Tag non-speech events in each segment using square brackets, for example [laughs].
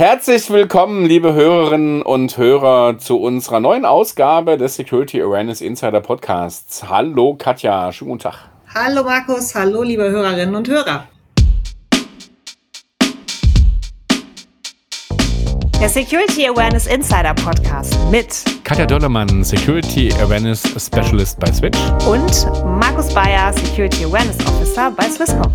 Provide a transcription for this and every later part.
Herzlich willkommen, liebe Hörerinnen und Hörer, zu unserer neuen Ausgabe des Security Awareness Insider Podcasts. Hallo Katja, schönen guten Tag. Hallo Markus, hallo liebe Hörerinnen und Hörer. Der Security Awareness Insider Podcast mit Katja Dollermann, Security Awareness Specialist bei Switch und Markus Bayer, Security Awareness Officer bei Swisscom.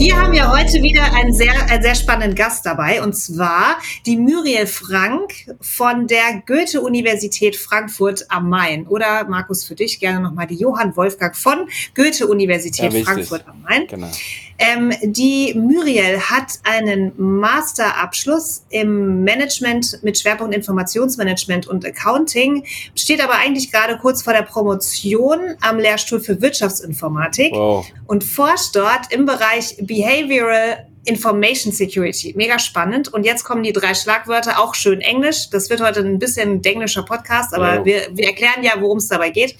Wir haben ja heute wieder einen sehr, einen sehr spannenden Gast dabei, und zwar die Muriel Frank von der Goethe-Universität Frankfurt am Main. Oder, Markus, für dich gerne nochmal die Johann Wolfgang von Goethe-Universität ja, Frankfurt am Main. Genau. Ähm, die Muriel hat einen Masterabschluss im Management mit Schwerpunkt Informationsmanagement und Accounting, steht aber eigentlich gerade kurz vor der Promotion am Lehrstuhl für Wirtschaftsinformatik wow. und forscht dort im Bereich Behavioral Information Security. Mega spannend. Und jetzt kommen die drei Schlagwörter, auch schön Englisch. Das wird heute ein bisschen ein englischer Podcast, aber wow. wir, wir erklären ja, worum es dabei geht.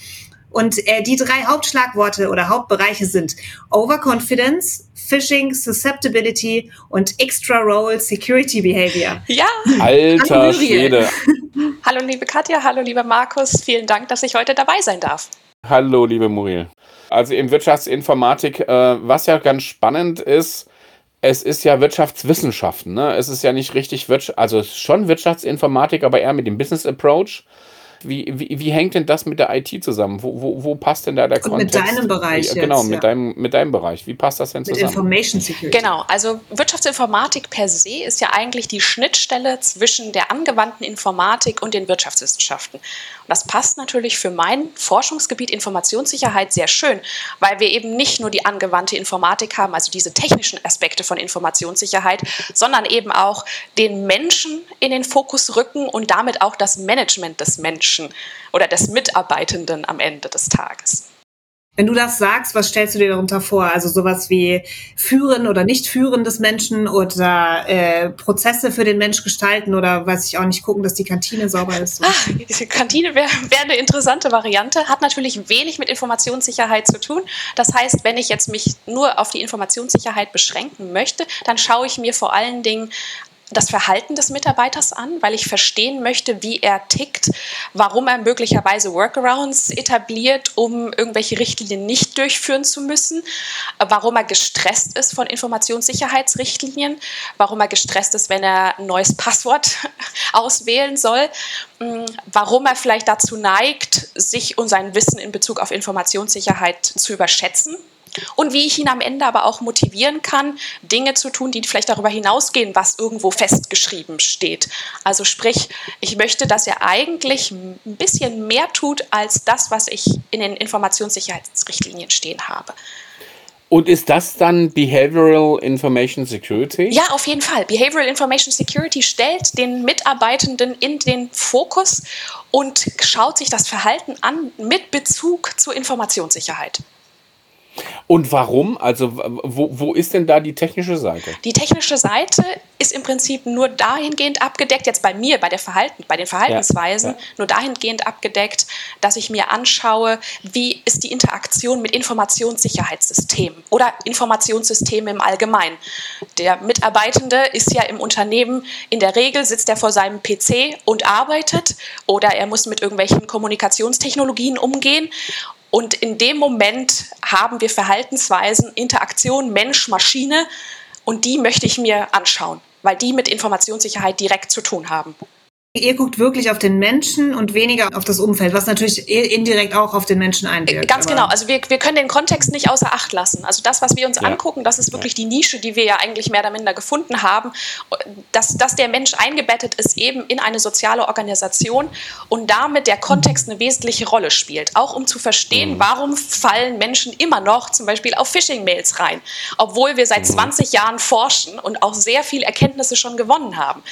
Und äh, die drei Hauptschlagworte oder Hauptbereiche sind Overconfidence, Phishing, Susceptibility und Extra Role Security Behavior. Ja. Alter Schwede. [laughs] hallo liebe Katja, hallo lieber Markus, vielen Dank, dass ich heute dabei sein darf. Hallo liebe Muriel. Also in Wirtschaftsinformatik, äh, was ja ganz spannend ist, es ist ja Wirtschaftswissenschaften, ne? Es ist ja nicht richtig Wirtschaft, also schon Wirtschaftsinformatik, aber eher mit dem Business Approach. Wie, wie, wie hängt denn das mit der IT zusammen? Wo, wo, wo passt denn da der Und Kontext? Mit deinem Bereich. Ja, genau, mit, ja. deinem, mit deinem Bereich. Wie passt das denn zusammen? Mit Information Security. Genau, also Wirtschaftsinformatik per se ist ja eigentlich die Schnittstelle zwischen der angewandten Informatik und den Wirtschaftswissenschaften. Und das passt natürlich für mein Forschungsgebiet Informationssicherheit sehr schön, weil wir eben nicht nur die angewandte Informatik haben, also diese technischen Aspekte von Informationssicherheit, sondern eben auch den Menschen in den Fokus rücken und damit auch das Management des Menschen. Menschen oder des Mitarbeitenden am Ende des Tages. Wenn du das sagst, was stellst du dir darunter vor? Also sowas wie Führen oder nicht Führen des Menschen oder äh, Prozesse für den Mensch gestalten oder weiß ich auch nicht, gucken, dass die Kantine sauber ist. Ach, die Kantine wäre wär eine interessante Variante, hat natürlich wenig mit Informationssicherheit zu tun. Das heißt, wenn ich jetzt mich nur auf die Informationssicherheit beschränken möchte, dann schaue ich mir vor allen Dingen das Verhalten des Mitarbeiters an, weil ich verstehen möchte, wie er tickt, warum er möglicherweise Workarounds etabliert, um irgendwelche Richtlinien nicht durchführen zu müssen, warum er gestresst ist von Informationssicherheitsrichtlinien, warum er gestresst ist, wenn er ein neues Passwort [laughs] auswählen soll, hm, warum er vielleicht dazu neigt, sich und sein Wissen in Bezug auf Informationssicherheit zu überschätzen und wie ich ihn am Ende aber auch motivieren kann, Dinge zu tun, die vielleicht darüber hinausgehen, was irgendwo festgeschrieben steht. Also sprich, ich möchte, dass er eigentlich ein bisschen mehr tut als das, was ich in den Informationssicherheitsrichtlinien stehen habe. Und ist das dann Behavioral Information Security? Ja, auf jeden Fall. Behavioral Information Security stellt den Mitarbeitenden in den Fokus und schaut sich das Verhalten an mit Bezug zur Informationssicherheit. Und warum? Also wo, wo ist denn da die technische Seite? Die technische Seite ist im Prinzip nur dahingehend abgedeckt, jetzt bei mir, bei, der Verhalten, bei den Verhaltensweisen, ja, ja. nur dahingehend abgedeckt, dass ich mir anschaue, wie ist die Interaktion mit Informationssicherheitssystemen oder Informationssystemen im Allgemeinen. Der Mitarbeitende ist ja im Unternehmen, in der Regel sitzt er vor seinem PC und arbeitet oder er muss mit irgendwelchen Kommunikationstechnologien umgehen und in dem Moment haben wir Verhaltensweisen, Interaktion Mensch-Maschine und die möchte ich mir anschauen, weil die mit Informationssicherheit direkt zu tun haben. Ihr guckt wirklich auf den Menschen und weniger auf das Umfeld, was natürlich indirekt auch auf den Menschen einwirkt. Ganz genau. Also wir, wir können den Kontext nicht außer Acht lassen. Also das, was wir uns ja. angucken, das ist wirklich die Nische, die wir ja eigentlich mehr oder minder gefunden haben, dass, dass der Mensch eingebettet ist eben in eine soziale Organisation und damit der Kontext eine wesentliche Rolle spielt. Auch um zu verstehen, mhm. warum fallen Menschen immer noch zum Beispiel auf Phishing-Mails rein, obwohl wir seit 20 mhm. Jahren forschen und auch sehr viele Erkenntnisse schon gewonnen haben.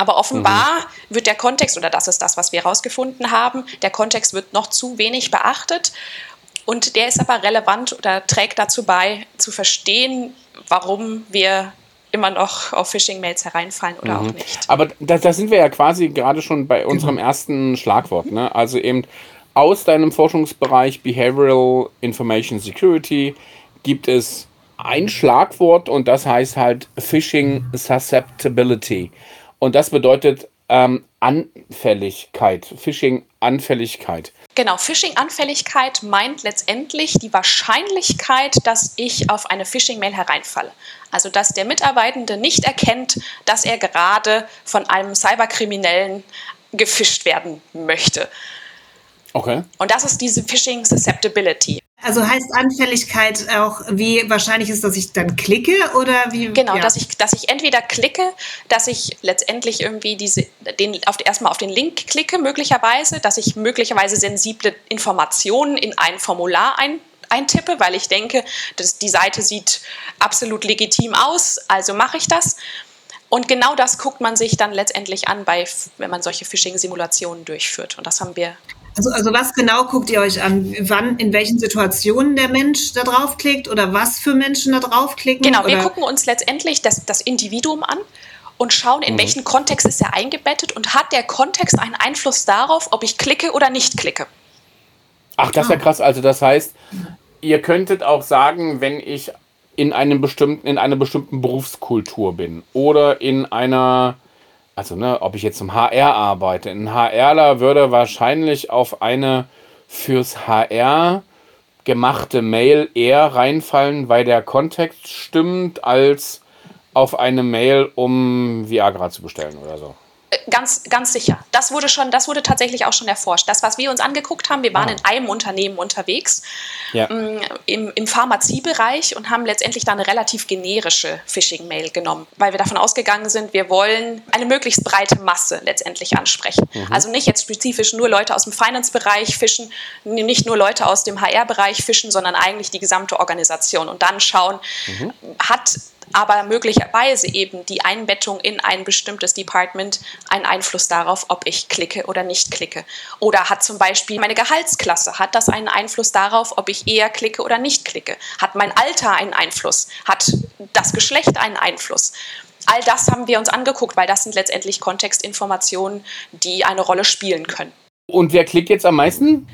Aber offenbar mhm. wird der Kontext, oder das ist das, was wir herausgefunden haben, der Kontext wird noch zu wenig beachtet. Und der ist aber relevant oder trägt dazu bei, zu verstehen, warum wir immer noch auf Phishing-Mails hereinfallen oder mhm. auch nicht. Aber da, da, sind wir ja quasi gerade schon bei unserem ersten Schlagwort. Ne? Also eben aus deinem Forschungsbereich Behavioral Information Security gibt es ein Schlagwort und das heißt halt Phishing Susceptibility. Und das bedeutet ähm, Anfälligkeit, Phishing-Anfälligkeit. Genau, Phishing-Anfälligkeit meint letztendlich die Wahrscheinlichkeit, dass ich auf eine Phishing-Mail hereinfalle. Also dass der Mitarbeitende nicht erkennt, dass er gerade von einem Cyberkriminellen gefischt werden möchte. Okay. Und das ist diese Phishing Susceptibility. Also heißt Anfälligkeit auch, wie wahrscheinlich ist, dass ich dann klicke oder wie? Genau, ja. dass ich, dass ich entweder klicke, dass ich letztendlich irgendwie diese, den, auf, erstmal auf den Link klicke, möglicherweise, dass ich möglicherweise sensible Informationen in ein Formular ein, eintippe, weil ich denke, dass die Seite sieht absolut legitim aus, also mache ich das. Und genau das guckt man sich dann letztendlich an, bei, wenn man solche Phishing-Simulationen durchführt. Und das haben wir also, also was genau guckt ihr euch an? Wann, in welchen Situationen der Mensch da draufklickt oder was für Menschen da draufklicken? Genau, wir oder? gucken uns letztendlich das, das Individuum an und schauen, in mhm. welchen Kontext ist er eingebettet und hat der Kontext einen Einfluss darauf, ob ich klicke oder nicht klicke. Ach, das ist ja ah. krass. Also das heißt, ihr könntet auch sagen, wenn ich in einem bestimmten, in einer bestimmten Berufskultur bin oder in einer also ne, ob ich jetzt im HR arbeite, ein HRler würde wahrscheinlich auf eine fürs HR gemachte Mail eher reinfallen, weil der Kontext stimmt, als auf eine Mail, um Viagra zu bestellen oder so. Ganz, ganz sicher. Das wurde schon, das wurde tatsächlich auch schon erforscht. Das, was wir uns angeguckt haben, wir waren ah. in einem Unternehmen unterwegs, ja. Mm, im, im Pharmaziebereich und haben letztendlich da eine relativ generische Phishing-Mail genommen, weil wir davon ausgegangen sind, wir wollen eine möglichst breite Masse letztendlich ansprechen. Mhm. Also nicht jetzt spezifisch nur Leute aus dem Finance-Bereich fischen, nicht nur Leute aus dem HR-Bereich fischen, sondern eigentlich die gesamte Organisation und dann schauen, mhm. hat aber möglicherweise eben die Einbettung in ein bestimmtes Department einen Einfluss darauf, ob ich klicke oder nicht klicke. Oder hat zum Beispiel meine Gehaltsklasse, hat das einen Einfluss darauf, ob ich eher klicke oder nicht klicke? Hat mein Alter einen Einfluss? Hat das Geschlecht einen Einfluss? All das haben wir uns angeguckt, weil das sind letztendlich Kontextinformationen, die eine Rolle spielen können. Und wer klickt jetzt am meisten?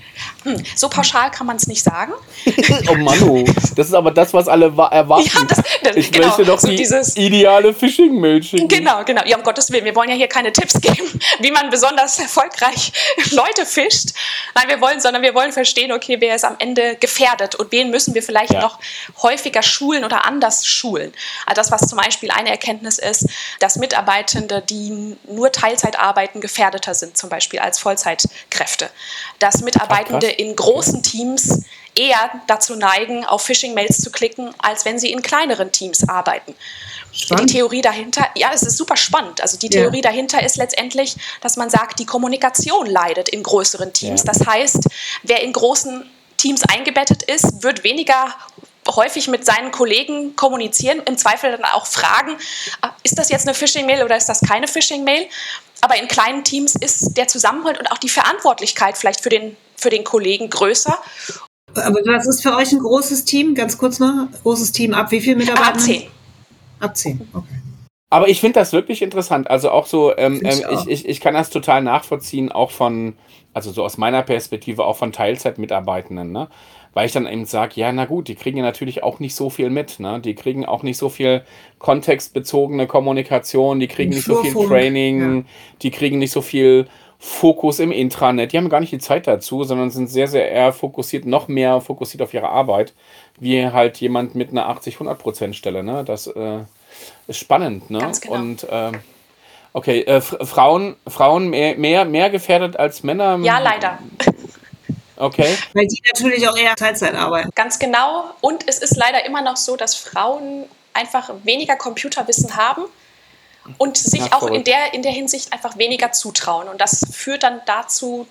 Hm, so pauschal kann man es nicht sagen. [laughs] oh Mann, oh. das ist aber das, was alle erwarten. Ja, das, das, ich genau, möchte doch so die dieses, ideale Phishing-Mail schicken. Genau, genau. Ja, um Gottes Willen, wir wollen ja hier keine Tipps [laughs] geben, wie man besonders [laughs] erfolgreich Leute fischt. Nein, wir wollen, sondern wir wollen verstehen, okay, wer ist am Ende gefährdet und wen müssen wir vielleicht ja. noch häufiger schulen oder anders schulen. Also das, was zum Beispiel eine Erkenntnis ist, dass Mitarbeitende, die nur Teilzeit arbeiten, gefährdeter sind, zum Beispiel als Vollzeit Kräfte. Dass Mitarbeitende Ach, in großen Teams eher dazu neigen, auf Phishing-Mails zu klicken, als wenn sie in kleineren Teams arbeiten. Spannend. Die Theorie dahinter, ja, es ist super spannend. Also die Theorie ja. dahinter ist letztendlich, dass man sagt, die Kommunikation leidet in größeren Teams. Ja. Das heißt, wer in großen Teams eingebettet ist, wird weniger häufig mit seinen Kollegen kommunizieren, im Zweifel dann auch fragen, ah, ist das jetzt eine Phishing-Mail oder ist das keine Phishing-Mail? Aber in kleinen Teams ist der Zusammenhalt und auch die Verantwortlichkeit vielleicht für den, für den Kollegen größer. Aber was ist für euch ein großes Team? Ganz kurz noch, großes Team ab wie viele Mitarbeiter? Ab zehn. Ab zehn, okay. Aber ich finde das wirklich interessant. Also auch so, ähm, ich, ähm, ich, ich, ich, kann das total nachvollziehen, auch von, also so aus meiner Perspektive, auch von Teilzeitmitarbeitenden, ne? Weil ich dann eben sage, ja, na gut, die kriegen ja natürlich auch nicht so viel mit. Ne? Die kriegen auch nicht so viel kontextbezogene Kommunikation, die kriegen nicht so viel Training, ja. die kriegen nicht so viel Fokus im Intranet. Die haben gar nicht die Zeit dazu, sondern sind sehr, sehr eher fokussiert, noch mehr fokussiert auf ihre Arbeit, wie halt jemand mit einer 80-100% Stelle. Ne? Das äh, ist spannend. Ne? Ganz genau. Und äh, okay, äh, Frauen, Frauen mehr, mehr, mehr gefährdet als Männer? Ja, leider. Okay. Weil die natürlich auch eher Teilzeit arbeiten. Ganz genau. Und es ist leider immer noch so, dass Frauen einfach weniger Computerwissen haben und sich Ach, auch in der, in der Hinsicht einfach weniger zutrauen. Und das führt dann dazu,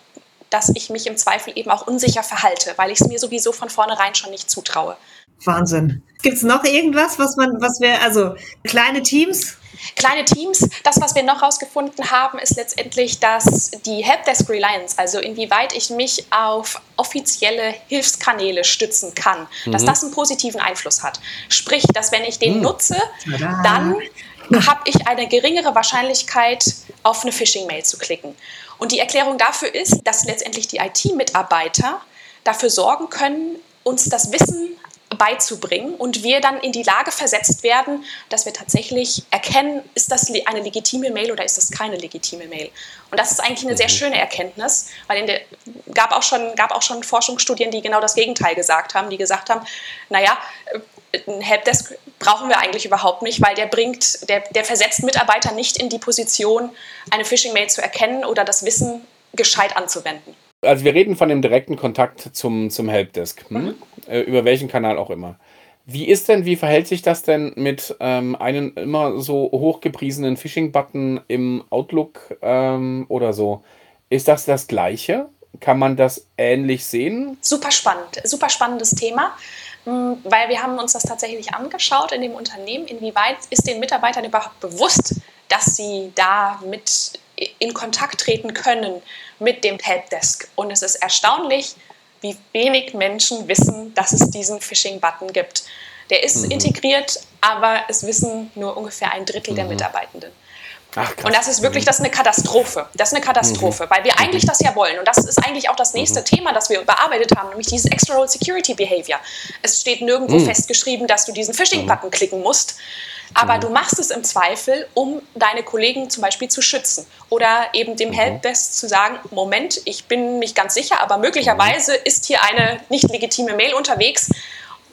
dass ich mich im Zweifel eben auch unsicher verhalte, weil ich es mir sowieso von vornherein schon nicht zutraue. Wahnsinn. Gibt es noch irgendwas, was man, was wir, also kleine Teams? Kleine Teams. Das, was wir noch herausgefunden haben, ist letztendlich, dass die Helpdesk Reliance, also inwieweit ich mich auf offizielle Hilfskanäle stützen kann, mhm. dass das einen positiven Einfluss hat. Sprich, dass wenn ich den mhm. nutze, dann habe ich eine geringere Wahrscheinlichkeit, auf eine Phishing-Mail zu klicken. Und die Erklärung dafür ist, dass letztendlich die IT-Mitarbeiter dafür sorgen können, uns das Wissen beizubringen und wir dann in die Lage versetzt werden, dass wir tatsächlich erkennen, ist das eine legitime Mail oder ist das keine legitime Mail. Und das ist eigentlich eine sehr mhm. schöne Erkenntnis, weil es gab auch schon gab auch schon Forschungsstudien, die genau das Gegenteil gesagt haben, die gesagt haben, naja, ein Helpdesk brauchen wir eigentlich überhaupt nicht, weil der bringt, der, der versetzt Mitarbeiter nicht in die Position, eine Phishing-Mail zu erkennen oder das Wissen gescheit anzuwenden. Also wir reden von dem direkten Kontakt zum, zum Helpdesk, hm? mhm. äh, über welchen Kanal auch immer. Wie ist denn, wie verhält sich das denn mit ähm, einem immer so hochgepriesenen Phishing-Button im Outlook ähm, oder so? Ist das das Gleiche? Kann man das ähnlich sehen? Super spannend, super spannendes Thema, hm, weil wir haben uns das tatsächlich angeschaut in dem Unternehmen. Inwieweit ist den Mitarbeitern überhaupt bewusst, dass sie da mit in Kontakt treten können mit dem Helpdesk. Und es ist erstaunlich, wie wenig Menschen wissen, dass es diesen Phishing-Button gibt. Der ist mhm. integriert, aber es wissen nur ungefähr ein Drittel mhm. der Mitarbeitenden. Ach, und das ist wirklich mhm. das ist eine Katastrophe. Das ist eine Katastrophe, mhm. weil wir mhm. eigentlich das ja wollen. Und das ist eigentlich auch das nächste mhm. Thema, das wir bearbeitet haben, nämlich dieses Role Security Behavior. Es steht nirgendwo mhm. festgeschrieben, dass du diesen Phishing-Button klicken musst. Aber mhm. du machst es im Zweifel, um deine Kollegen zum Beispiel zu schützen. Oder eben dem mhm. Helpdesk zu sagen, Moment, ich bin nicht ganz sicher, aber möglicherweise mhm. ist hier eine nicht legitime Mail unterwegs.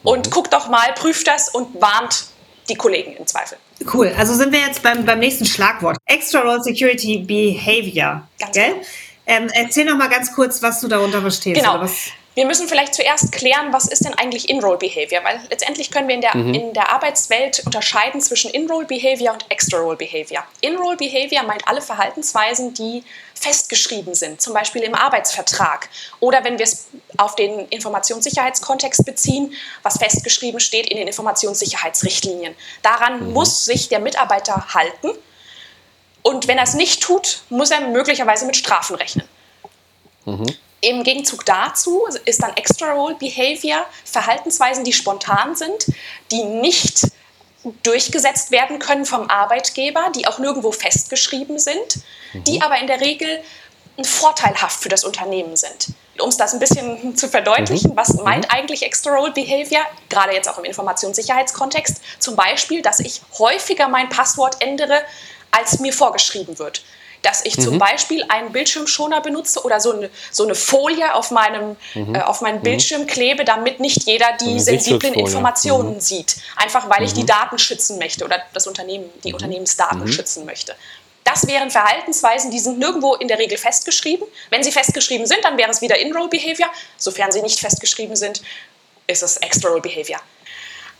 Und mhm. guck doch mal, prüft das und warnt die Kollegen im Zweifel. Cool, also sind wir jetzt beim, beim nächsten Schlagwort. Extra Role Security Behavior. Ganz gell? Genau. Ähm, erzähl noch mal ganz kurz, was du darunter verstehst. Genau. Wir müssen vielleicht zuerst klären, was ist denn eigentlich In-Role-Behavior, weil letztendlich können wir in der, mhm. in der Arbeitswelt unterscheiden zwischen In-Role-Behavior und Extra-Role-Behavior. In-Role-Behavior meint alle Verhaltensweisen, die festgeschrieben sind, zum Beispiel im Arbeitsvertrag oder wenn wir es auf den Informationssicherheitskontext beziehen, was festgeschrieben steht in den Informationssicherheitsrichtlinien. Daran mhm. muss sich der Mitarbeiter halten und wenn er es nicht tut, muss er möglicherweise mit Strafen rechnen. Mhm. Im Gegenzug dazu ist dann Extra Role Behavior Verhaltensweisen, die spontan sind, die nicht durchgesetzt werden können vom Arbeitgeber, die auch nirgendwo festgeschrieben sind, mhm. die aber in der Regel vorteilhaft für das Unternehmen sind. Um es das ein bisschen zu verdeutlichen, mhm. was mhm. meint eigentlich Extra Role Behavior, gerade jetzt auch im Informationssicherheitskontext, zum Beispiel, dass ich häufiger mein Passwort ändere, als mir vorgeschrieben wird dass ich mhm. zum Beispiel einen Bildschirmschoner benutze oder so eine, so eine Folie auf meinem, mhm. äh, auf meinen mhm. Bildschirm klebe, damit nicht jeder die sensiblen Informationen mhm. sieht. Einfach weil ich die mhm. Daten schützen möchte oder das Unternehmen, die Unternehmensdaten schützen möchte. Das wären Verhaltensweisen, die sind nirgendwo in der Regel festgeschrieben. Wenn sie festgeschrieben sind, dann wäre es wieder In-Role-Behavior. Sofern sie nicht festgeschrieben sind, ist es Extra-Role-Behavior.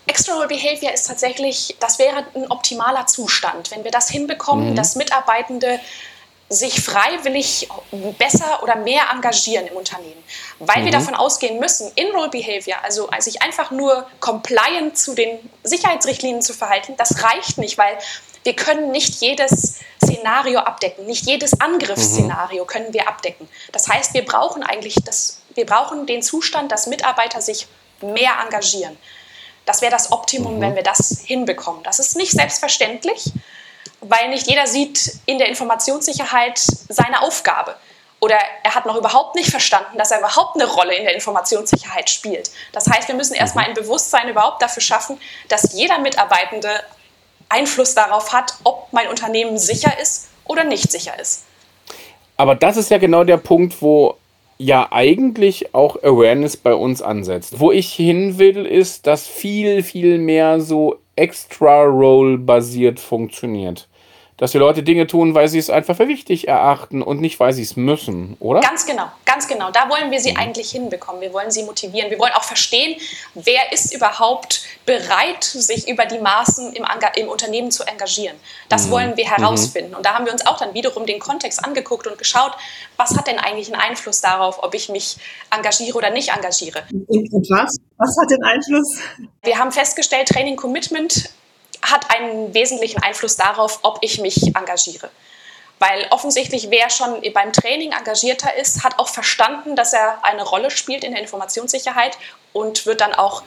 Extra-Role Behavior ist tatsächlich, das wäre ein optimaler Zustand, wenn wir das hinbekommen, mhm. dass Mitarbeitende sich freiwillig besser oder mehr engagieren im Unternehmen. Weil mhm. wir davon ausgehen müssen, In-Role-Behavior, also sich einfach nur compliant zu den Sicherheitsrichtlinien zu verhalten, das reicht nicht, weil wir können nicht jedes Szenario abdecken, nicht jedes Angriffsszenario mhm. können wir abdecken. Das heißt, wir brauchen eigentlich das, wir brauchen den Zustand, dass Mitarbeiter sich mehr engagieren. Das wäre das Optimum, mhm. wenn wir das hinbekommen. Das ist nicht selbstverständlich, weil nicht jeder sieht in der Informationssicherheit seine Aufgabe. Oder er hat noch überhaupt nicht verstanden, dass er überhaupt eine Rolle in der Informationssicherheit spielt. Das heißt, wir müssen erstmal ein Bewusstsein überhaupt dafür schaffen, dass jeder Mitarbeitende Einfluss darauf hat, ob mein Unternehmen sicher ist oder nicht sicher ist. Aber das ist ja genau der Punkt, wo ja eigentlich auch Awareness bei uns ansetzt. Wo ich hin will, ist, dass viel, viel mehr so Extra-Role basiert funktioniert dass die Leute Dinge tun, weil sie es einfach für wichtig erachten und nicht, weil sie es müssen, oder? Ganz genau, ganz genau. Da wollen wir sie mhm. eigentlich hinbekommen. Wir wollen sie motivieren. Wir wollen auch verstehen, wer ist überhaupt bereit, sich über die Maßen im, im Unternehmen zu engagieren. Das mhm. wollen wir herausfinden. Mhm. Und da haben wir uns auch dann wiederum den Kontext angeguckt und geschaut, was hat denn eigentlich einen Einfluss darauf, ob ich mich engagiere oder nicht engagiere. Und was? Was hat den Einfluss? Wir haben festgestellt, Training Commitment hat einen wesentlichen Einfluss darauf, ob ich mich engagiere. Weil offensichtlich, wer schon beim Training engagierter ist, hat auch verstanden, dass er eine Rolle spielt in der Informationssicherheit und wird dann auch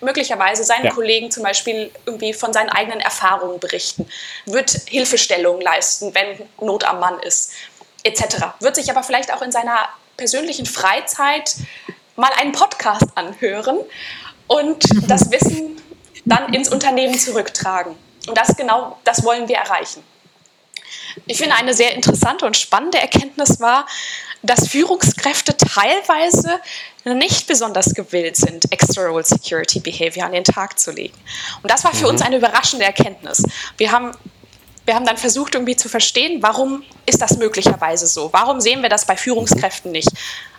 möglicherweise seinen ja. Kollegen zum Beispiel irgendwie von seinen eigenen Erfahrungen berichten, wird Hilfestellung leisten, wenn Not am Mann ist, etc. Wird sich aber vielleicht auch in seiner persönlichen Freizeit mal einen Podcast anhören und [laughs] das Wissen dann ins Unternehmen zurücktragen. Und das genau, das wollen wir erreichen. Ich finde, eine sehr interessante und spannende Erkenntnis war, dass Führungskräfte teilweise nicht besonders gewillt sind, Role Security Behavior an den Tag zu legen. Und das war für mhm. uns eine überraschende Erkenntnis. Wir haben, wir haben dann versucht, irgendwie zu verstehen, warum ist das möglicherweise so? Warum sehen wir das bei Führungskräften nicht?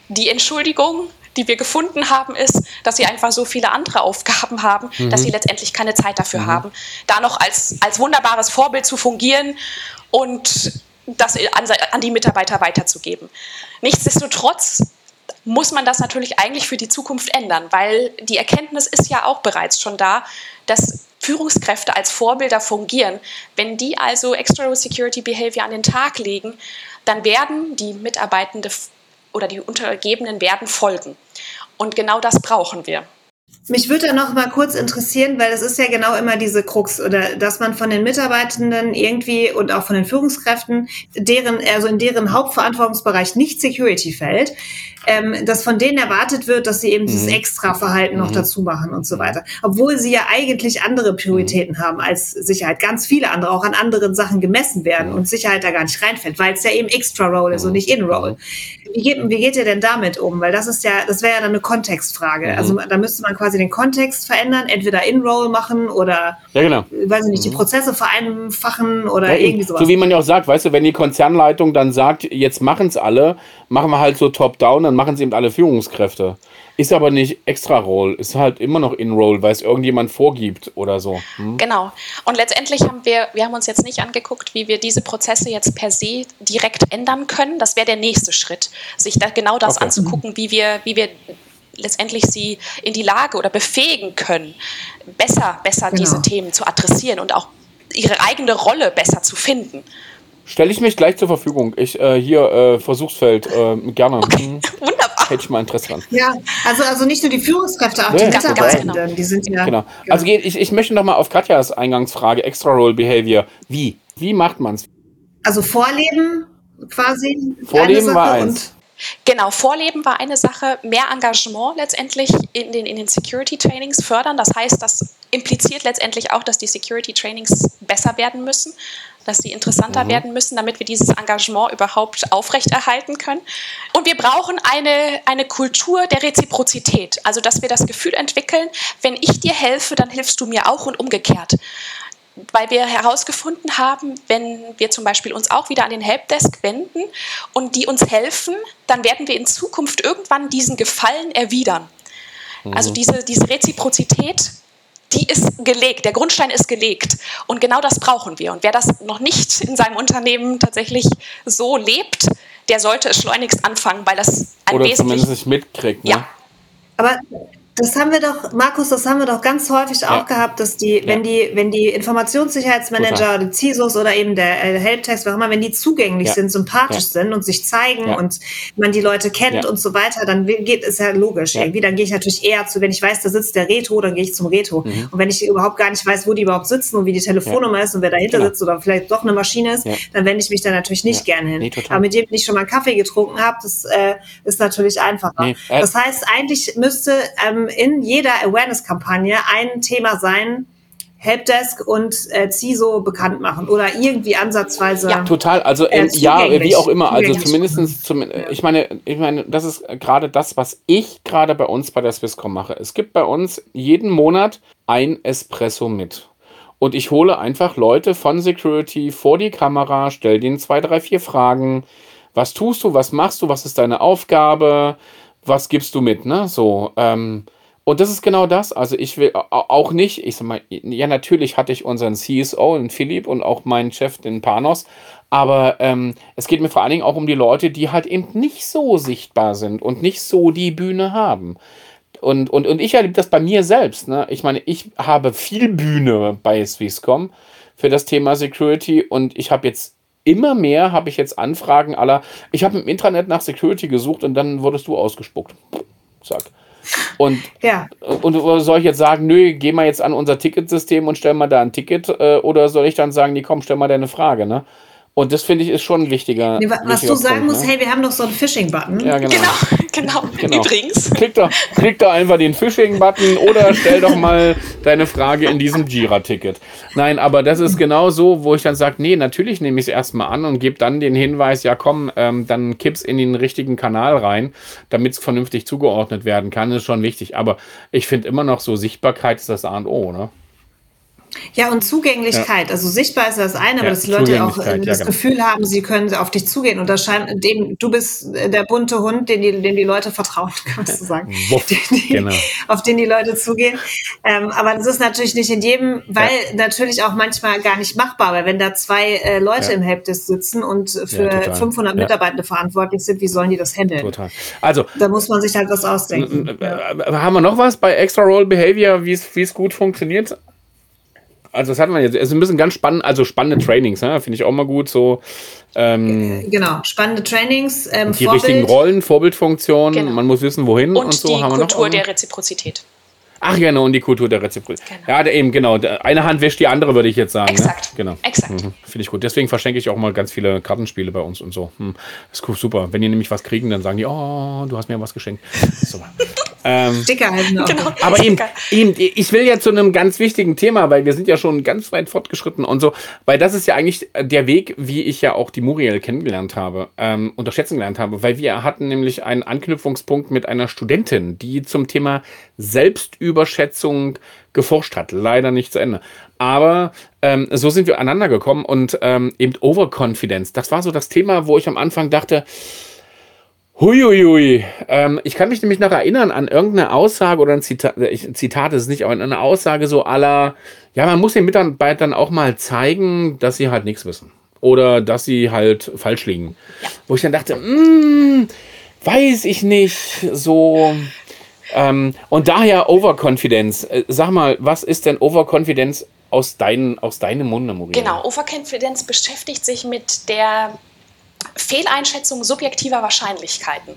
Die Entschuldigung, die wir gefunden haben, ist, dass sie einfach so viele andere Aufgaben haben, mhm. dass sie letztendlich keine Zeit dafür mhm. haben, da noch als, als wunderbares Vorbild zu fungieren und das an, an die Mitarbeiter weiterzugeben. Nichtsdestotrotz muss man das natürlich eigentlich für die Zukunft ändern, weil die Erkenntnis ist ja auch bereits schon da, dass Führungskräfte als Vorbilder fungieren. Wenn die also External Security Behavior an den Tag legen, dann werden die Mitarbeitende oder die Untergebenen werden folgen. Und genau das brauchen wir. Mich würde da noch mal kurz interessieren, weil das ist ja genau immer diese Krux, oder dass man von den Mitarbeitenden irgendwie und auch von den Führungskräften, deren, also in deren Hauptverantwortungsbereich nicht Security fällt, ähm, dass von denen erwartet wird, dass sie eben mhm. dieses Extra-Verhalten mhm. noch dazu machen und so weiter. Obwohl sie ja eigentlich andere Prioritäten mhm. haben als Sicherheit. Ganz viele andere auch an anderen Sachen gemessen werden und Sicherheit da gar nicht reinfällt, weil es ja eben Extra-Roll ist und nicht In-Roll. Wie geht, wie geht ihr denn damit um? Weil das ist ja, das wäre ja dann eine Kontextfrage. Also da müsste man quasi den Kontext verändern, entweder In-Roll machen oder, ja, genau. weiß ich nicht, die Prozesse vereinfachen oder ja, irgendwie sowas. So wie man ja auch sagt, weißt du, wenn die Konzernleitung dann sagt, jetzt machen es alle, machen wir halt so top-down, dann machen sie eben alle Führungskräfte. Ist aber nicht extra Roll, ist halt immer noch in Roll, weil es irgendjemand vorgibt oder so. Hm? Genau. Und letztendlich haben wir, wir haben uns jetzt nicht angeguckt, wie wir diese Prozesse jetzt per se direkt ändern können. Das wäre der nächste Schritt, sich da genau das okay. anzugucken, wie wir, wie wir letztendlich sie in die Lage oder befähigen können, besser, besser genau. diese Themen zu adressieren und auch ihre eigene Rolle besser zu finden. Stelle ich mich gleich zur Verfügung. Ich äh, hier äh, Versuchsfeld äh, gerne. Okay. Hm. Wunderbar. Hätte ich mal Interesse dran. Ja, also, also nicht nur die Führungskräfte, auch nee, die Mitarbeitenden, genau. die sind ja. Genau. genau. Also ich, ich möchte noch mal auf Katjas Eingangsfrage, Extra Role Behavior. Wie? Wie macht man es? Also Vorleben quasi. Vorleben war eins. Genau, Vorleben war eine Sache, mehr Engagement letztendlich in den, in den Security Trainings fördern. Das heißt, das impliziert letztendlich auch, dass die Security Trainings besser werden müssen, dass sie interessanter mhm. werden müssen, damit wir dieses Engagement überhaupt aufrechterhalten können. Und wir brauchen eine, eine Kultur der Reziprozität, also dass wir das Gefühl entwickeln, wenn ich dir helfe, dann hilfst du mir auch und umgekehrt weil wir herausgefunden haben, wenn wir zum Beispiel uns auch wieder an den Helpdesk wenden und die uns helfen, dann werden wir in Zukunft irgendwann diesen Gefallen erwidern. Mhm. Also diese, diese Reziprozität, die ist gelegt, der Grundstein ist gelegt. Und genau das brauchen wir. Und wer das noch nicht in seinem Unternehmen tatsächlich so lebt, der sollte es schleunigst anfangen, weil das ein Oder zumindest nicht mitkriegt. Ne? Ja. Aber das haben wir doch, Markus, das haben wir doch ganz häufig ja. auch gehabt, dass die, ja. wenn die, wenn die Informationssicherheitsmanager, die CISOs oder eben der äh, Helptext, warum immer, wenn die zugänglich ja. sind, sympathisch sind und sich zeigen und man die Leute kennt und so weiter, dann geht es ja logisch irgendwie. Dann gehe ich natürlich eher zu, wenn ich weiß, da sitzt der Reto, dann gehe ich zum Reto. Mhm. Und wenn ich überhaupt gar nicht weiß, wo die überhaupt sitzen und wie die Telefonnummer ist und wer dahinter genau. sitzt oder vielleicht doch eine Maschine ist, dann wende ich mich da natürlich nicht gerne hin. Nee, Aber mit dem, den ich schon mal einen Kaffee getrunken habe, das äh, ist natürlich einfacher. Nee, äh, das heißt, eigentlich müsste ähm, in jeder Awareness-Kampagne ein Thema sein, Helpdesk und äh, CISO bekannt machen oder irgendwie ansatzweise. Ja, total. Also äh, ja, wie auch immer. Also zumindestens zum, ich meine, ich meine, das ist gerade das, was ich gerade bei uns bei der Swisscom mache. Es gibt bei uns jeden Monat ein Espresso mit. Und ich hole einfach Leute von Security vor die Kamera, stell denen zwei, drei, vier Fragen. Was tust du? Was machst du? Was ist deine Aufgabe? Was gibst du mit? Ne? So, ähm, und das ist genau das. Also ich will auch nicht, ich sag mal, ja, natürlich hatte ich unseren CSO, den Philipp, und auch meinen Chef, den Panos, aber ähm, es geht mir vor allen Dingen auch um die Leute, die halt eben nicht so sichtbar sind und nicht so die Bühne haben. Und, und, und ich erlebe das bei mir selbst. Ne? Ich meine, ich habe viel Bühne bei Swisscom für das Thema Security und ich habe jetzt immer mehr, habe ich jetzt Anfragen aller, ich habe im Intranet nach Security gesucht und dann wurdest du ausgespuckt. Zack. Und, ja. und soll ich jetzt sagen, nö, geh mal jetzt an unser Ticketsystem und stell mal da ein Ticket äh, oder soll ich dann sagen, nee, komm, stell mal deine Frage, ne? Und das finde ich ist schon ein wichtiger. Nee, was wichtiger du sagen musst, ne? hey, wir haben doch so einen Phishing-Button. Ja, genau. Genau, [laughs] genau. genau. Übrigens. Klick doch, klick doch einfach den Phishing-Button oder stell doch mal deine Frage in diesem Jira-Ticket. Nein, aber das ist genau so, wo ich dann sage, nee, natürlich nehme ich es erstmal an und gebe dann den Hinweis, ja komm, ähm, dann kipp's in den richtigen Kanal rein, damit es vernünftig zugeordnet werden kann. Das ist schon wichtig. Aber ich finde immer noch so, Sichtbarkeit ist das A und O, ne? Ja, und Zugänglichkeit. Ja. Also sichtbar ist das eine, ja, aber dass die Leute auch äh, das ja, genau. Gefühl haben, sie können auf dich zugehen. Und das scheint, dem, du bist äh, der bunte Hund, den die, dem die Leute vertrauen, [laughs] kannst du sagen. Wuff, [laughs] die, genau. Auf den die Leute zugehen. Ähm, aber das ist natürlich nicht in jedem, weil natürlich auch manchmal gar nicht machbar, weil wenn da zwei äh, Leute im Helpdesk sitzen und für 500 Mitarbeitende verantwortlich sind, wie sollen die das handeln? Total. Also. Da muss man sich halt was ausdenken. Haben wir noch was bei Extra Role Behavior, wie es gut funktioniert? Also das hatten wir jetzt. Es ist ein bisschen ganz spannend, also spannende Trainings, ne? finde ich auch mal gut. So, ähm, genau, spannende Trainings. Ähm, die Vorbild. richtigen Rollen, Vorbildfunktionen, genau. man muss wissen, wohin und, und so. Die haben wir Kultur noch der Reziprozität. Ach genau, und die Kultur der Reziprozität. Genau. Ja, eben, genau. Eine Hand wäscht die andere, würde ich jetzt sagen. Ne? Exakt. Ne? Genau. Exakt. Mhm. Finde ich gut. Deswegen verschenke ich auch mal ganz viele Kartenspiele bei uns und so. Hm. Das ist cool, super. Wenn die nämlich was kriegen, dann sagen die, oh, du hast mir was geschenkt. Super. [laughs] ähm, Sticker halt noch. Genau. Aber eben, eben, ich will ja zu einem ganz wichtigen Thema, weil wir sind ja schon ganz weit fortgeschritten und so, weil das ist ja eigentlich der Weg, wie ich ja auch die Muriel kennengelernt habe, ähm, unterschätzen gelernt habe, weil wir hatten nämlich einen Anknüpfungspunkt mit einer Studentin, die zum Thema Selbstüberschätzung geforscht hat. Leider nicht zu Ende. Aber ähm, so sind wir aneinander gekommen und ähm, eben Overconfidence. Das war so das Thema, wo ich am Anfang dachte, Huiuiui. Ähm, ich kann mich nämlich noch erinnern an irgendeine Aussage oder ein Zitat, ein Zitat ist es nicht, aber eine Aussage so aller, ja, man muss den Mitarbeitern auch mal zeigen, dass sie halt nichts wissen. Oder dass sie halt falsch liegen. Ja. Wo ich dann dachte, mm, weiß ich nicht, so. Ähm, und daher Overconfidence. Äh, sag mal, was ist denn Overconfidence aus, dein, aus deinem Munde, Maria? Genau, Overconfidence beschäftigt sich mit der Fehleinschätzung subjektiver Wahrscheinlichkeiten.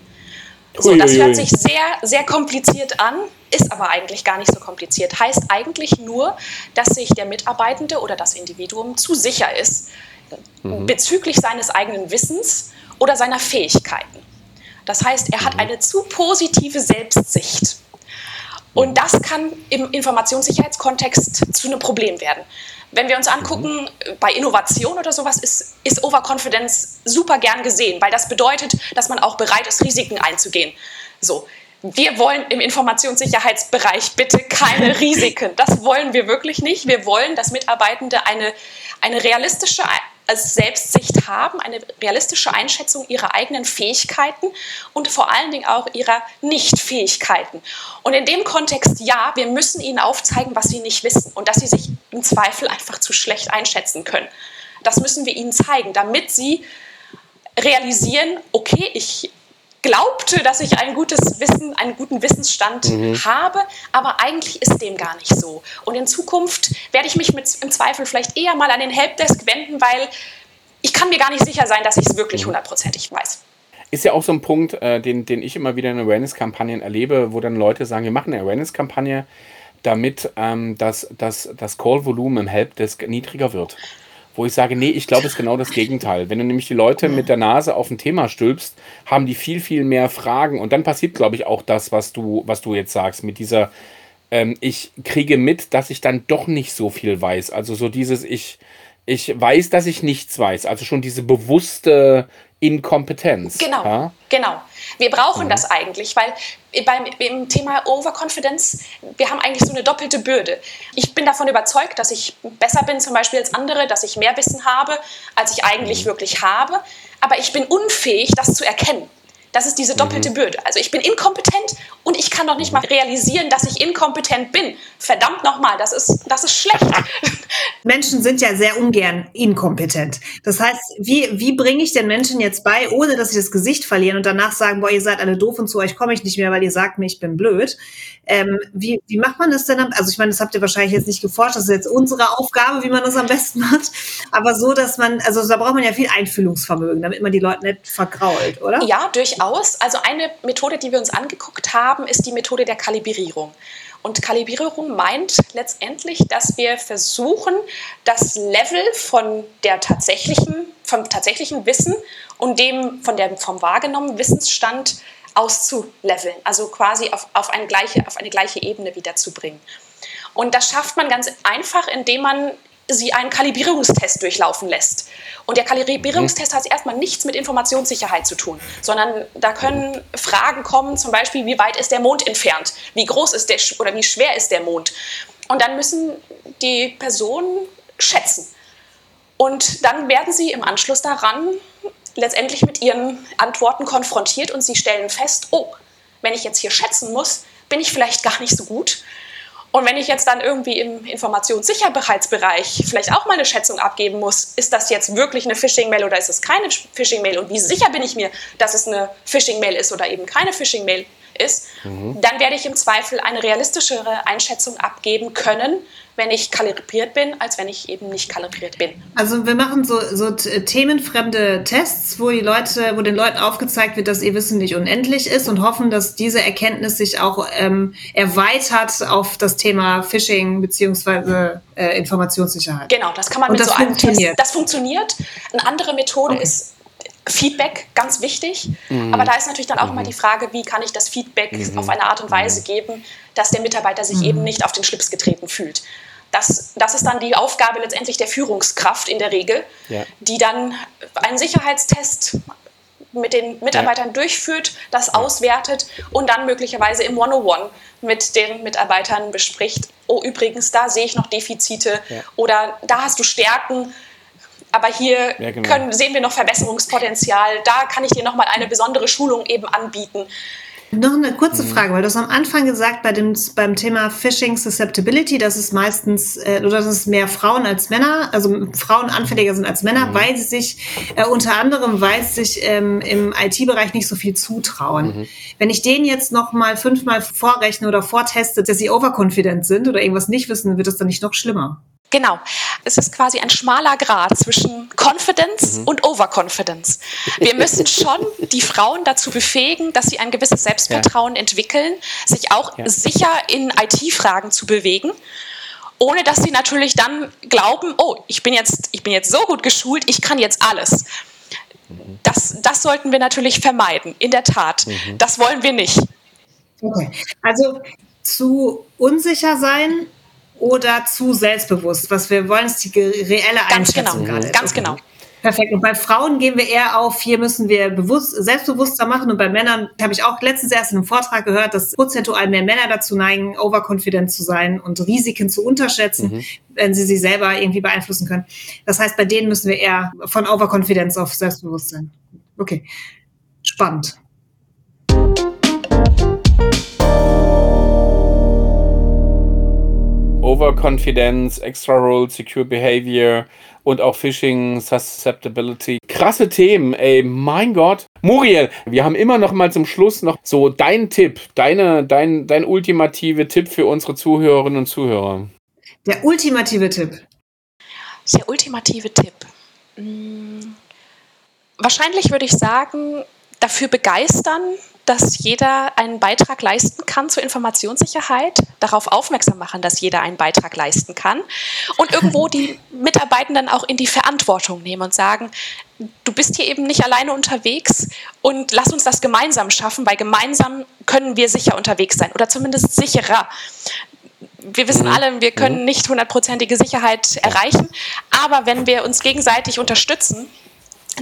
So, das hört sich sehr, sehr kompliziert an, ist aber eigentlich gar nicht so kompliziert. Heißt eigentlich nur, dass sich der Mitarbeitende oder das Individuum zu sicher ist mhm. bezüglich seines eigenen Wissens oder seiner Fähigkeiten. Das heißt, er hat eine zu positive Selbstsicht. Und das kann im Informationssicherheitskontext zu einem Problem werden. Wenn wir uns angucken, bei Innovation oder sowas ist, ist Overconfidence super gern gesehen, weil das bedeutet, dass man auch bereit ist, Risiken einzugehen. So, wir wollen im Informationssicherheitsbereich bitte keine [laughs] Risiken. Das wollen wir wirklich nicht. Wir wollen, dass Mitarbeitende eine, eine realistische als Selbstsicht haben, eine realistische Einschätzung ihrer eigenen Fähigkeiten und vor allen Dingen auch ihrer Nichtfähigkeiten. Und in dem Kontext, ja, wir müssen ihnen aufzeigen, was sie nicht wissen und dass sie sich im Zweifel einfach zu schlecht einschätzen können. Das müssen wir ihnen zeigen, damit sie realisieren, okay, ich glaubte, dass ich ein gutes Wissen, einen guten Wissensstand mhm. habe, aber eigentlich ist dem gar nicht so. Und in Zukunft werde ich mich mit, im Zweifel vielleicht eher mal an den Helpdesk wenden, weil ich kann mir gar nicht sicher sein, dass ich es wirklich mhm. hundertprozentig weiß. Ist ja auch so ein Punkt, äh, den, den ich immer wieder in Awareness-Kampagnen erlebe, wo dann Leute sagen, wir machen eine Awareness-Kampagne, damit ähm, das, das, das Call-Volumen im Helpdesk niedriger wird wo ich sage, nee, ich glaube, es ist genau das Gegenteil. Wenn du nämlich die Leute mit der Nase auf ein Thema stülpst, haben die viel, viel mehr Fragen. Und dann passiert, glaube ich, auch das, was du, was du jetzt sagst, mit dieser, ähm, ich kriege mit, dass ich dann doch nicht so viel weiß. Also so dieses, ich, ich weiß, dass ich nichts weiß. Also schon diese bewusste Inkompetenz. Genau, ja? genau. Wir brauchen mhm. das eigentlich, weil beim, beim Thema Overconfidence, wir haben eigentlich so eine doppelte Bürde. Ich bin davon überzeugt, dass ich besser bin zum Beispiel als andere, dass ich mehr Wissen habe, als ich eigentlich mhm. wirklich habe, aber ich bin unfähig, das zu erkennen. Das ist diese doppelte mhm. Bürde. Also ich bin inkompetent und ich kann noch nicht mal realisieren, dass ich inkompetent bin. Verdammt nochmal, das ist, das ist schlecht. [laughs] Menschen sind ja sehr ungern inkompetent. Das heißt, wie, wie bringe ich den Menschen jetzt bei, ohne dass sie das Gesicht verlieren und danach sagen, boah, ihr seid alle doof und zu euch komme ich nicht mehr, weil ihr sagt mir, ich bin blöd. Ähm, wie, wie macht man das denn? Also ich meine, das habt ihr wahrscheinlich jetzt nicht geforscht, das ist jetzt unsere Aufgabe, wie man das am besten macht. Aber so, dass man, also da braucht man ja viel Einfühlungsvermögen, damit man die Leute nicht vergrault, oder? Ja, durchaus. Also eine Methode, die wir uns angeguckt haben, ist die Methode der Kalibrierung. Und Kalibrierung meint letztendlich, dass wir versuchen, das Level von der tatsächlichen, vom tatsächlichen Wissen und dem von der, vom wahrgenommenen Wissensstand auszuleveln, also quasi auf, auf, eine gleiche, auf eine gleiche Ebene wiederzubringen. Und das schafft man ganz einfach, indem man sie einen Kalibrierungstest durchlaufen lässt. Und der Kalibrierungstest hat erstmal nichts mit Informationssicherheit zu tun, sondern da können Fragen kommen, zum Beispiel, wie weit ist der Mond entfernt? Wie groß ist der oder wie schwer ist der Mond? Und dann müssen die Personen schätzen. Und dann werden sie im Anschluss daran letztendlich mit ihren Antworten konfrontiert und sie stellen fest, oh, wenn ich jetzt hier schätzen muss, bin ich vielleicht gar nicht so gut. Und wenn ich jetzt dann irgendwie im Informationssicherheitsbereich vielleicht auch mal eine Schätzung abgeben muss, ist das jetzt wirklich eine Phishing-Mail oder ist es keine Phishing-Mail und wie sicher bin ich mir, dass es eine Phishing-Mail ist oder eben keine Phishing-Mail ist, mhm. dann werde ich im Zweifel eine realistischere Einschätzung abgeben können, wenn ich kalibriert bin, als wenn ich eben nicht kalibriert bin. Also wir machen so, so themenfremde Tests, wo die Leute, wo den Leuten aufgezeigt wird, dass ihr Wissen nicht unendlich ist und hoffen, dass diese Erkenntnis sich auch ähm, erweitert auf das Thema Phishing beziehungsweise äh, Informationssicherheit. Genau, das kann man und mit so einem Test. Das funktioniert. Eine andere Methode okay. ist Feedback ganz wichtig. Mhm. Aber da ist natürlich dann auch mhm. immer die Frage, wie kann ich das Feedback mhm. auf eine Art und Weise mhm. geben, dass der Mitarbeiter sich eben mhm. nicht auf den Schlips getreten fühlt. Das, das ist dann die Aufgabe letztendlich der Führungskraft in der Regel, ja. die dann einen Sicherheitstest mit den Mitarbeitern ja. durchführt, das ja. auswertet und dann möglicherweise im One-on-One mit den Mitarbeitern bespricht, oh übrigens, da sehe ich noch Defizite oder da hast du Stärken, aber hier ja, genau. können, sehen wir noch Verbesserungspotenzial. Da kann ich dir nochmal eine besondere Schulung eben anbieten. Noch eine kurze mhm. Frage, weil du hast am Anfang gesagt, bei dem, beim Thema Phishing Susceptibility, dass es meistens, äh, oder dass es mehr Frauen als Männer, also Frauen anfälliger sind als Männer, mhm. weil sie sich, äh, unter anderem, weil sie sich ähm, im IT-Bereich nicht so viel zutrauen. Mhm. Wenn ich denen jetzt noch mal fünfmal vorrechne oder vorteste, dass sie overconfident sind oder irgendwas nicht wissen, wird es dann nicht noch schlimmer. Genau. Es ist quasi ein schmaler Grad zwischen Confidence mhm. und Overconfidence. Wir müssen schon die Frauen dazu befähigen, dass sie ein gewisses Selbstvertrauen ja. entwickeln, sich auch ja. sicher in IT-Fragen zu bewegen ohne dass sie natürlich dann glauben, oh, ich bin jetzt, ich bin jetzt so gut geschult, ich kann jetzt alles. Das, das sollten wir natürlich vermeiden, in der Tat. Mhm. Das wollen wir nicht. Okay. Also zu unsicher sein oder zu selbstbewusst? Was wir wollen, ist die reelle Ganz genau, gerade. Ganz okay. genau. Perfekt. Und bei Frauen gehen wir eher auf, hier müssen wir bewusst, selbstbewusster machen. Und bei Männern habe ich auch letztens erst in einem Vortrag gehört, dass prozentual mehr Männer dazu neigen, overconfident zu sein und Risiken zu unterschätzen, mhm. wenn sie sie selber irgendwie beeinflussen können. Das heißt, bei denen müssen wir eher von Overconfidence auf Selbstbewusstsein. Okay. Spannend. Overconfidence, Extra Role, Secure Behavior und auch Phishing, Susceptibility. Krasse Themen, ey, mein Gott. Muriel, wir haben immer noch mal zum Schluss noch so dein Tipp, deine, dein, dein ultimative Tipp für unsere Zuhörerinnen und Zuhörer. Der ultimative Tipp. Der ultimative Tipp. Hm. Wahrscheinlich würde ich sagen, dafür begeistern, dass jeder einen Beitrag leisten kann zur Informationssicherheit, darauf aufmerksam machen, dass jeder einen Beitrag leisten kann und irgendwo die Mitarbeitenden auch in die Verantwortung nehmen und sagen, du bist hier eben nicht alleine unterwegs und lass uns das gemeinsam schaffen, weil gemeinsam können wir sicher unterwegs sein oder zumindest sicherer. wir wissen Mhm. alle, wir können nicht hundertprozentige Sicherheit erreichen, aber wenn wir uns gegenseitig unterstützen,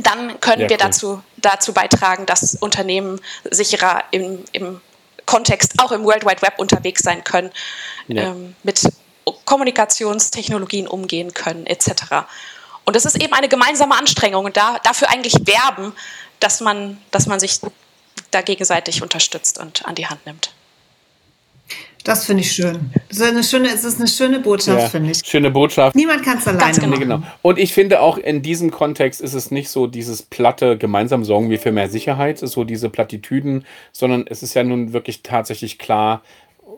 dann können Ja, wir cool. dazu, dazu beitragen, dass Unternehmen sicherer im, im Kontext, auch im World Wide Web unterwegs sein können, Ja. ähm, mit Kommunikationstechnologien umgehen können, etc. Und es ist eben eine gemeinsame Anstrengung und da, dafür eigentlich werben, dass man, dass man sich da gegenseitig unterstützt und an die Hand nimmt. Das finde ich schön. Das ist eine schöne, es ist eine schöne Botschaft, Ja, finde ich. schöne Botschaft. Niemand kann es alleine genau. Machen. genau. Und ich finde auch in diesem Kontext ist es nicht so dieses platte, gemeinsam sorgen wir für mehr Sicherheit, so diese Plattitüden, sondern es ist ja nun wirklich tatsächlich klar,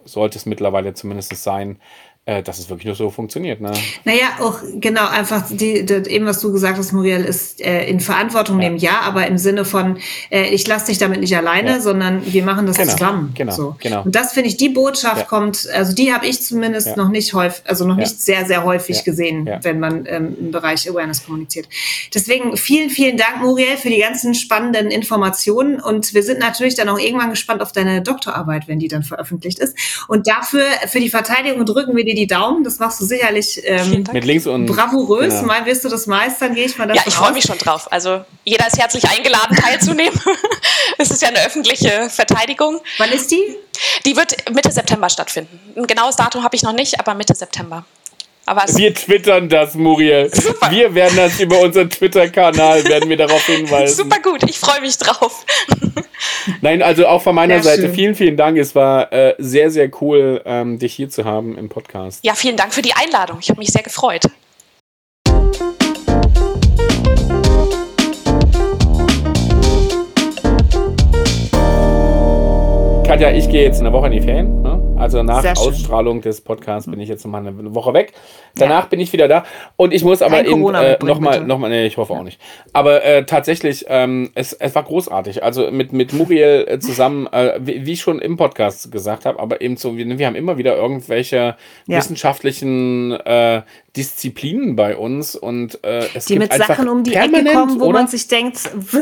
sollte es mittlerweile zumindest sein, äh, dass es wirklich nur so funktioniert. Ne? Naja, auch genau, einfach die, die, eben was du gesagt hast, Muriel, ist äh, in Verantwortung nehmen, ja, aber im Sinne von, äh, ich lasse dich damit nicht alleine, Ja. sondern wir machen das Genau, zusammen. genau, so. genau. Und das finde ich, die Botschaft Ja. kommt, also die habe ich zumindest Ja. noch nicht häufig, also noch Ja. nicht sehr, sehr häufig Ja. gesehen, Ja. wenn man ähm, im Bereich Awareness kommuniziert. Deswegen vielen, vielen Dank, Muriel, für die ganzen spannenden Informationen und wir sind natürlich dann auch irgendwann gespannt auf deine Doktorarbeit, wenn die dann veröffentlicht ist. Und dafür, für die Verteidigung drücken wir dir die Daumen, das machst du sicherlich ähm. Mit links und bravourös. Genau. Mal wirst du das meistern, gehe ich mal davon Ja, ich freue mich schon drauf. Also jeder ist herzlich eingeladen, teilzunehmen. [laughs] es ist ja eine öffentliche Verteidigung. Wann ist die? Die wird Mitte September stattfinden. Ein genaues Datum habe ich noch nicht, aber Mitte September. Aber Wir twittern das, Muriel. Super. Wir werden das über unseren Twitter-Kanal, werden wir darauf hinweisen. super gut, ich freue mich drauf. Nein, also auch von meiner Sehr Seite schön. vielen, vielen Dank. Es war äh, sehr, sehr cool, ähm, dich hier zu haben im Podcast. Ja, vielen Dank für die Einladung. Ich habe mich sehr gefreut. Katja, ich gehe jetzt eine Woche in die Ferien. Ne? Also nach. Ausstrahlung des Podcasts bin ich jetzt noch mal eine Woche weg. Danach bin ich wieder da. Und ich muss aber Kein Corona äh, nochmal, noch mal, nee, ich hoffe auch nicht. Aber äh, tatsächlich, ähm, es, es war großartig. Also mit, mit Muriel äh, zusammen, äh, wie, wie ich schon im Podcast gesagt habe, aber eben so, wir, wir haben immer wieder irgendwelche Ja. wissenschaftlichen äh, Disziplinen bei uns und äh, es Die gibt mit einfach Sachen um die Ecke kommen, wo oder? man sich denkt, "Wä?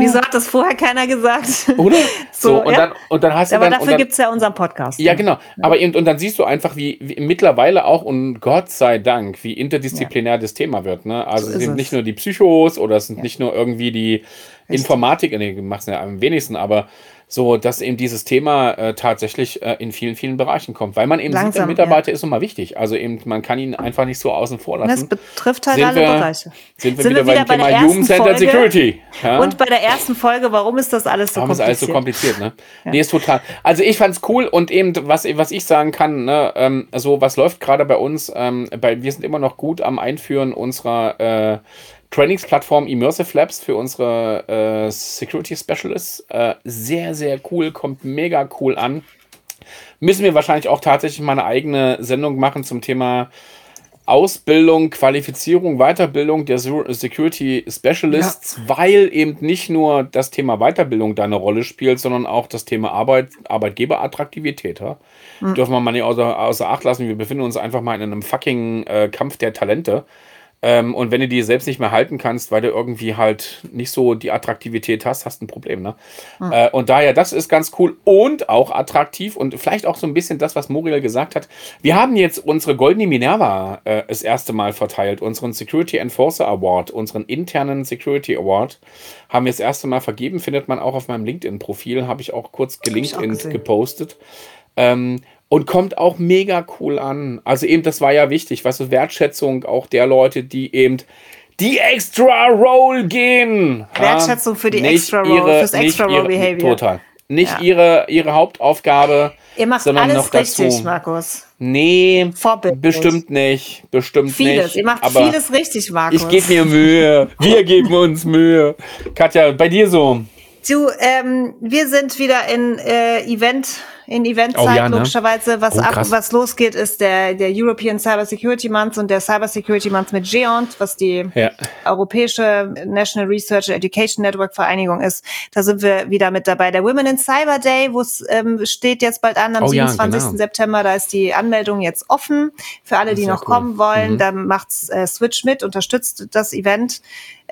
wieso hat das vorher keiner gesagt? oder? [laughs] So, So, und, ja. dann, und dann hast du Aber dann, dafür gibt es ja unseren Podcast. Ja, genau. Aber eben, und dann siehst du einfach, wie, wie mittlerweile auch, und Gott sei Dank, wie interdisziplinär das Thema wird. Ne? Also So es sind es. nicht nur die Psychos oder es sind nicht nur irgendwie die Informatik, nee, die machen es ja am wenigsten, aber so, dass eben dieses Thema äh, tatsächlich äh, in vielen, vielen Bereichen kommt. Weil man eben sieht, der Langsam, Mitarbeiter ist nochmal wichtig. Also eben, man kann ihn einfach nicht so außen vor Das lassen. betrifft halt Sind alle wir- Bereiche. Sind wir Sind wieder, wir wieder beim bei der Thema ersten Jugendcenter? Security. Ja? Und bei der ersten Folge, warum ist das alles so Warum ist kompliziert? alles so kompliziert, ne? Nee, ist total. Also ich fand's cool und eben, was, was ich sagen kann, ne, ähm, so was läuft gerade bei uns, ähm, bei, wir sind immer noch gut am Einführen unserer äh, Trainingsplattform Immersive Labs für unsere äh, Security Specialists. Äh, sehr, sehr cool, kommt mega cool an. Müssen wir wahrscheinlich auch tatsächlich mal eine eigene Sendung machen zum Thema Ausbildung, Qualifizierung, Weiterbildung der Security Specialists, weil eben nicht nur das Thema Weiterbildung da eine Rolle spielt, sondern auch das Thema Arbeit, Arbeitgeberattraktivität. Ja? Dürfen wir mal nicht außer, außer Acht lassen. Wir befinden uns einfach mal in einem fucking äh, Kampf der Talente. Ähm, und wenn du die selbst nicht mehr halten kannst, weil du irgendwie halt nicht so die Attraktivität hast, hast du ein Problem. Ne? Äh, und daher, das ist ganz cool und auch attraktiv und vielleicht auch so ein bisschen das, was Muriel gesagt hat. Wir haben jetzt unsere Goldene Minerva äh, das erste Mal verteilt, unseren Security Enforcer Award, unseren internen Security Award, haben wir das erste Mal vergeben, findet man auch auf meinem LinkedIn-Profil, habe ich auch kurz gelinkt gesehen. gepostet. Ähm, und kommt auch mega cool an. Also eben, das war ja wichtig, weißt du, Wertschätzung auch der Leute, die eben die extra Roll gehen. Wertschätzung für die Nicht extra Roll, fürs nicht extra Roll ihre- Behavior. Total. Nicht Ja. ihre, ihre Hauptaufgabe, Ihr macht sondern alles noch dazu. richtig, Markus. Nee, Vorbildlich. bestimmt nicht. Bestimmt Vieles. nicht. Ihr macht aber vieles richtig, Markus. Ich gebe mir Mühe. Wir geben uns Mühe. Katja, bei dir so. Du, ähm, wir sind wieder in äh, Event, in Eventzeit, Oh ja, ne? logischerweise. Was, Oh, ab, was losgeht, ist der, der European Cyber Security Month und der Cyber Security Month mit GEONT, was die Ja. Europäische National Research and Education Network Vereinigung ist. Da sind wir wieder mit dabei. Der Women in Cyber Day, wo es ähm, steht jetzt bald an, am Oh ja, 27. genau. September. Da ist die Anmeldung jetzt offen für alle, die Sehr noch cool. kommen wollen. Mhm. Da macht's äh, Switch mit, unterstützt das Event.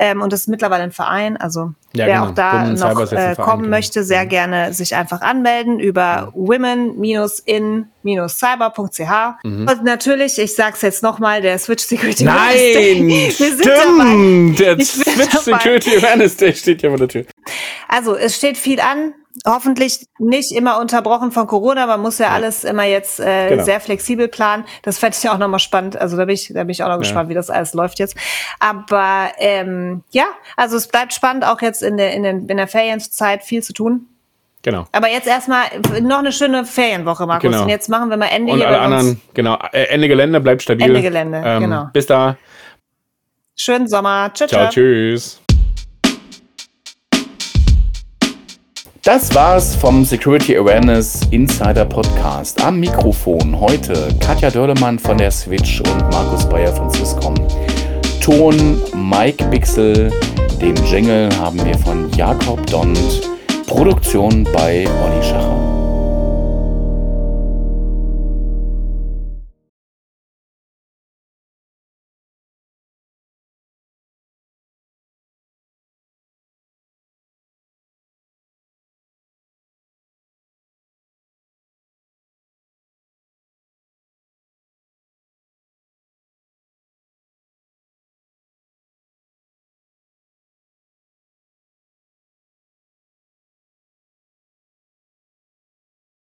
Ähm, und das ist mittlerweile ein Verein. Also Ja, wer genau. auch da Women noch äh, Verein, kommen genau. möchte, sehr gerne sich einfach anmelden über women-in-cyber.ch. Mhm. Und natürlich, ich sag's jetzt nochmal, der Switch Security Nein, Awareness Day. Sind stimmt. Der Switch dabei. Security Awareness Day steht ja vor der Tür. Also es steht viel an. Hoffentlich nicht immer unterbrochen von Corona. Man muss ja alles immer jetzt äh, Genau. sehr flexibel planen. Das fände ich ja auch nochmal spannend. Also da bin ich, da bin ich auch noch gespannt, wie das alles läuft jetzt. Aber ähm, ja, also es bleibt spannend, auch jetzt in der, in, den, in der Ferienzeit viel zu tun. Genau. Aber jetzt erstmal noch eine schöne Ferienwoche, Markus. Genau. Und jetzt machen wir mal Ende Und hier alle bei uns. anderen, genau. Äh, Ende Gelände, bleibt stabil. Ende Gelände, ähm, genau. Bis da. Schönen Sommer. Tschüss. Ciao, tschüss. Das war's vom Security Awareness Insider Podcast. Am Mikrofon heute Katja Dörlemann von der Switch und Markus Bayer von Swisscom. Ton Mike Bixel. Den Jingle haben wir von Jakob Dont. Produktion bei Olli Schacher.